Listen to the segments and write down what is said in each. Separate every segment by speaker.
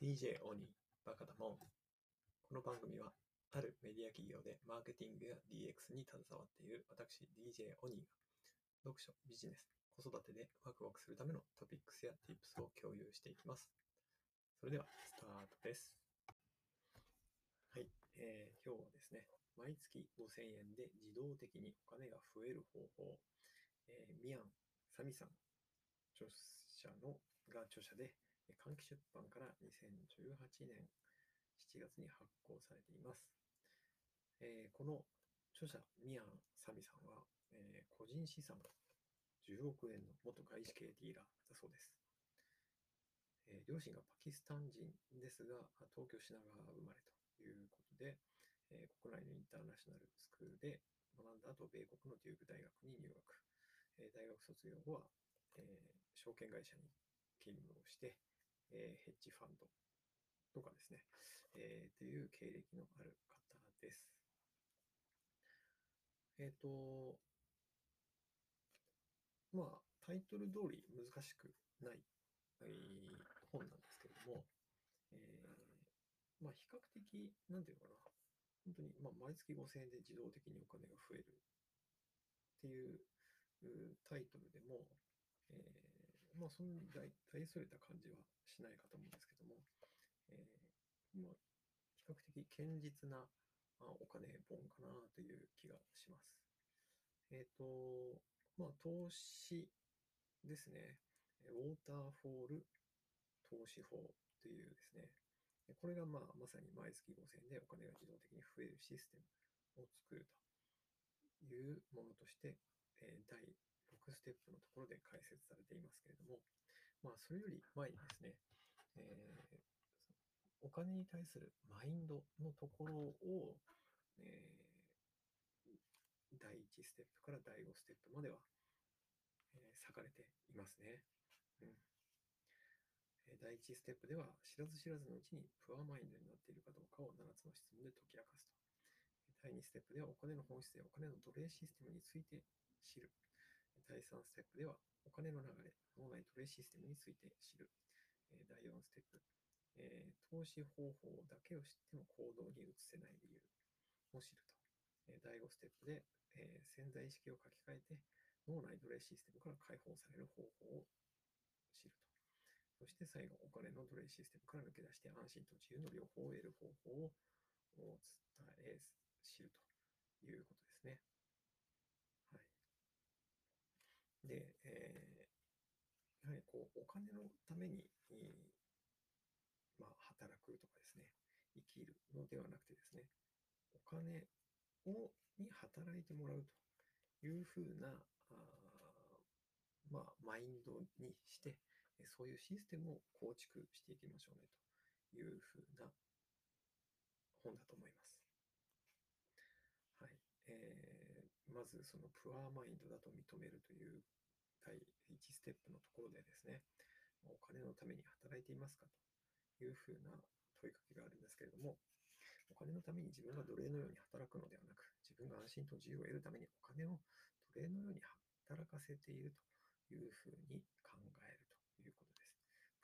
Speaker 1: DJ オニー、バカだもん。この番組は、あるメディア企業でマーケティングや DX に携わっている私、DJ オニーが、読書、ビジネス、子育てでワクワクするためのトピックスや Tips を共有していきます。それでは、スタートです。はい、えー今日はですね、毎月5000円で自動的にお金が増える方法、えーミアン・サミさん、著者のが著者で、換気出版から2018年7月に発行されています。えーこの著者、ミアン・サミさんは、えー個人資産10億円の元外資系ディーラーだそうです。えー両親がパキスタン人ですが、東京品川生まれということで、え国内のインターナショナルスクールで学んだ後、米国のデューク大学に入学。え大学卒業後は、え証券会社に勤務をして、えーヘッジファンドとかですね、えーという経歴のある方です。えっ、と、まあ、タイトル通り難しくない、えー本なんですけれども、えーまあ、比較的、なんていうのかな、本当に、まあ、毎月5000円で自動的にお金が増えるっていううタイトルでも、えーまあ、そんなに大大それた感じはしないかと思うんですけども、えーまあ、比較的堅実なあお金本かなという気がします。えっ、と、まあ、投資ですね。ウォーターフォール投資法というですね、これがまあまさに毎月5000円でお金が自動的に増えるシステムを作るというものとして、えー第6ステップのところで解説されていますけれども、まあ、それより前にですね、えーお金に対するマインドのところを、えー第1ステップから第5ステップまでは、えー割かれていますね。うん第1ステップでは、知らず知らずのうちにプアマインドになっているかどうかを7つの質問で解き明かすと。第2ステップでは、お金の本質やお金の奴隷システムについて知る。第3ステップでは、お金の流れ、脳内奴隷システムについて知る。え第4ステップ、え投資方法だけを知っても行動に移せない理由を知ると。え第5ステップで、え潜在意識を書き換えて、脳内奴隷システムから解放される方法を知ると。そして最後、お金の奴隷システムから抜け出して安心と自由の両方を得る方法を伝え、知るということですね。はい。で、えーやはりこう、お金のために、まあ、働くとかですね、生きるのではなくてですね、お金をに働いてもらうというふうな、あまあ、マインドにして、そういうシステムを構築していきましょうねというふうな本だと思います。はい。えーまず、そのプアマインドだと認めるという第1ステップのところでですね、お金のために働いていますかというふうな問いかけがあるんですけれども、お金のために自分が奴隷のように働くのではなく、自分が安心と自由を得るためにお金を奴隷のように働かせているというふうに考えるということです。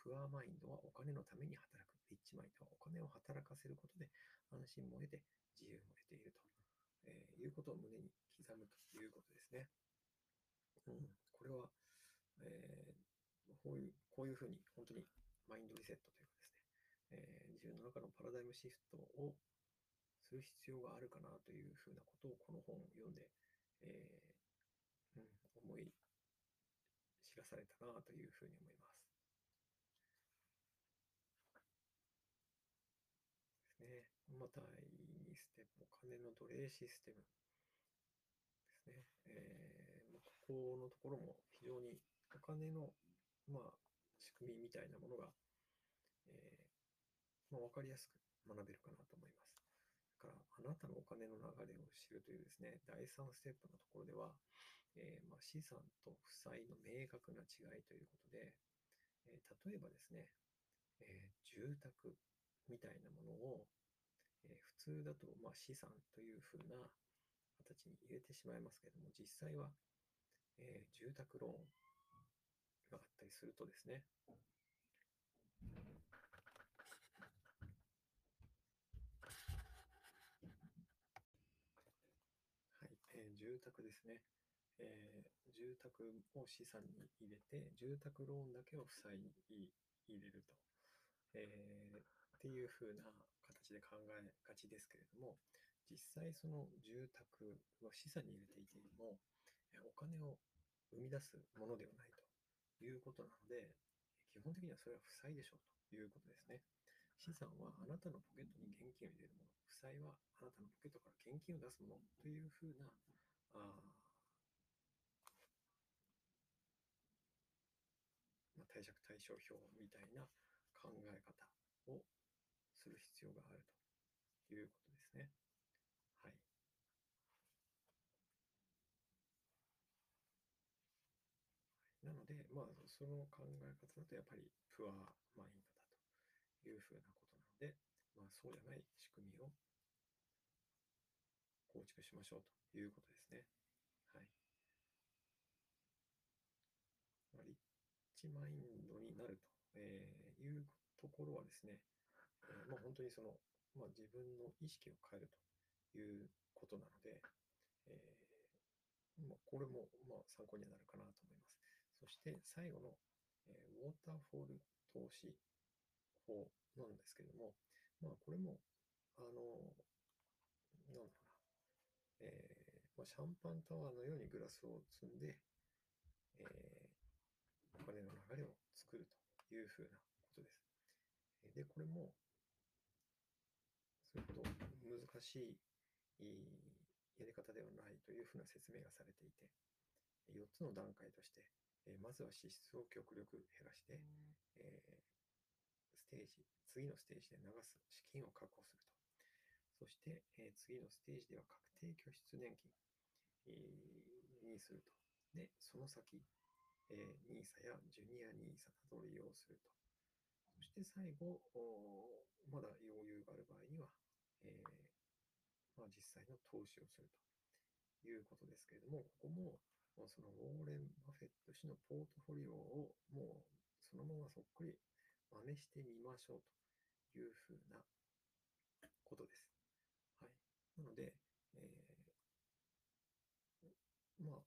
Speaker 1: プアマインドはお金のために働く。リッチマインドはお金を働かせることで安心も得て自由も得ていると、えいうことを胸に刻むということですね。これは、えーこういうこういうふうに本当にマインドリセットというかですね、えー自分の中のパラダイムシフトをする必要があるかなというふうなことをこの本を読んで、えーうん、思い知らされたなというふうに思います。ですね。また、第2ステップ、お金の奴隷システムですね。えーまあここのところも非常にお金の、まあ、仕組みみたいなものが、えーまあ、分かりやすく学べるかなと思います。だから、あなたのお金の流れを知るというですね、第3ステップのところでは、えーまあ、資産と負債の明確な違いということで、えー例えばですね、え住宅みたいなものを、え普通だと、ま、資産というふうな形に入れてしまいますけれども、実際は、えー、住宅ローン。があったりするとですね、はい。えー、住宅ですね、えー、住宅を資産に入れて、住宅ローンだけを負債に入れると、えー、っていうふうな形で考えがちですけれども、実際その住宅は資産に入れていても、お金を生み出すものではないということなので、基本的にはそれは負債でしょうということですね。資産はあなたのポケットに現金を入れるもの、負債はあなたのポケットから現金を出すものというふうな、あまあ、貸借対照表みたいな考え方をする必要があるということですね。はい。なので、まあ、その考え方だとやっぱりプアマインドだというふうなことなので、まあ、そうじゃない仕組みを構築しましょうということですね。はい。まあ、リッチマインドになると、えーいうところはですね、えーまあ、本当にその、まあ、自分の意識を変えるということなので、えーまあ、これもまあ参考にはなるかなと思います。そして最後の、えーウォーターフォール投資法なんですけども、まあ、これも、あの、なんだろうな、えーまあ、シャンパンタワーのようにグラスを積んで、えーお金の流れを作るというふうなことです。で、これも、そういうこと難しいいいやり方ではないというふうな説明がされていて、4つの段階として、えーまずは支出を極力減らして、えーステージ、次のステージで流す資金を確保すると。そして、えー次のステージでは確定拠出年金、えーにすると。で、その先、えー、NISA やジュニア NISA などを利用すると。そして最後、まだ余裕がある場合には、えーまあ、実際の投資をするということですけれども、ここも、まあそのウォーレン・バフェット氏のポートフォリオをもうそのままそっくり真似してみましょうというふうなことです。はい。なので、えーまあ、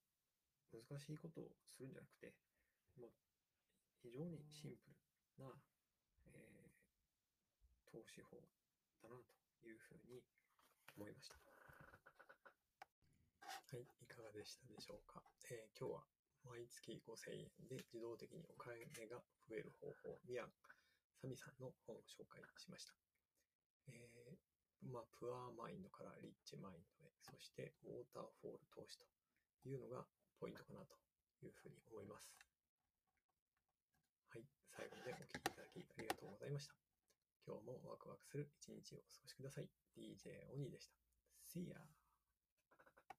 Speaker 1: 難しいことをするんじゃなくて、まあ、非常にシンプルな、えー投資法だなというふうに思いました。はい、いかがでしたでしょうか？えー今日は毎月5000円で自動的にお金が増える方法、ミアン・サミさんの本を紹介しました。えーまあ、プアーマインドからリッチマインドへ、そしてウォーターフォール投資というのがポイントかなというふうに思います。はい、最後までお聴きいただきありがとうございました。今日もワクワクする一日をお過ごしください。DJ オニーでした。See ya!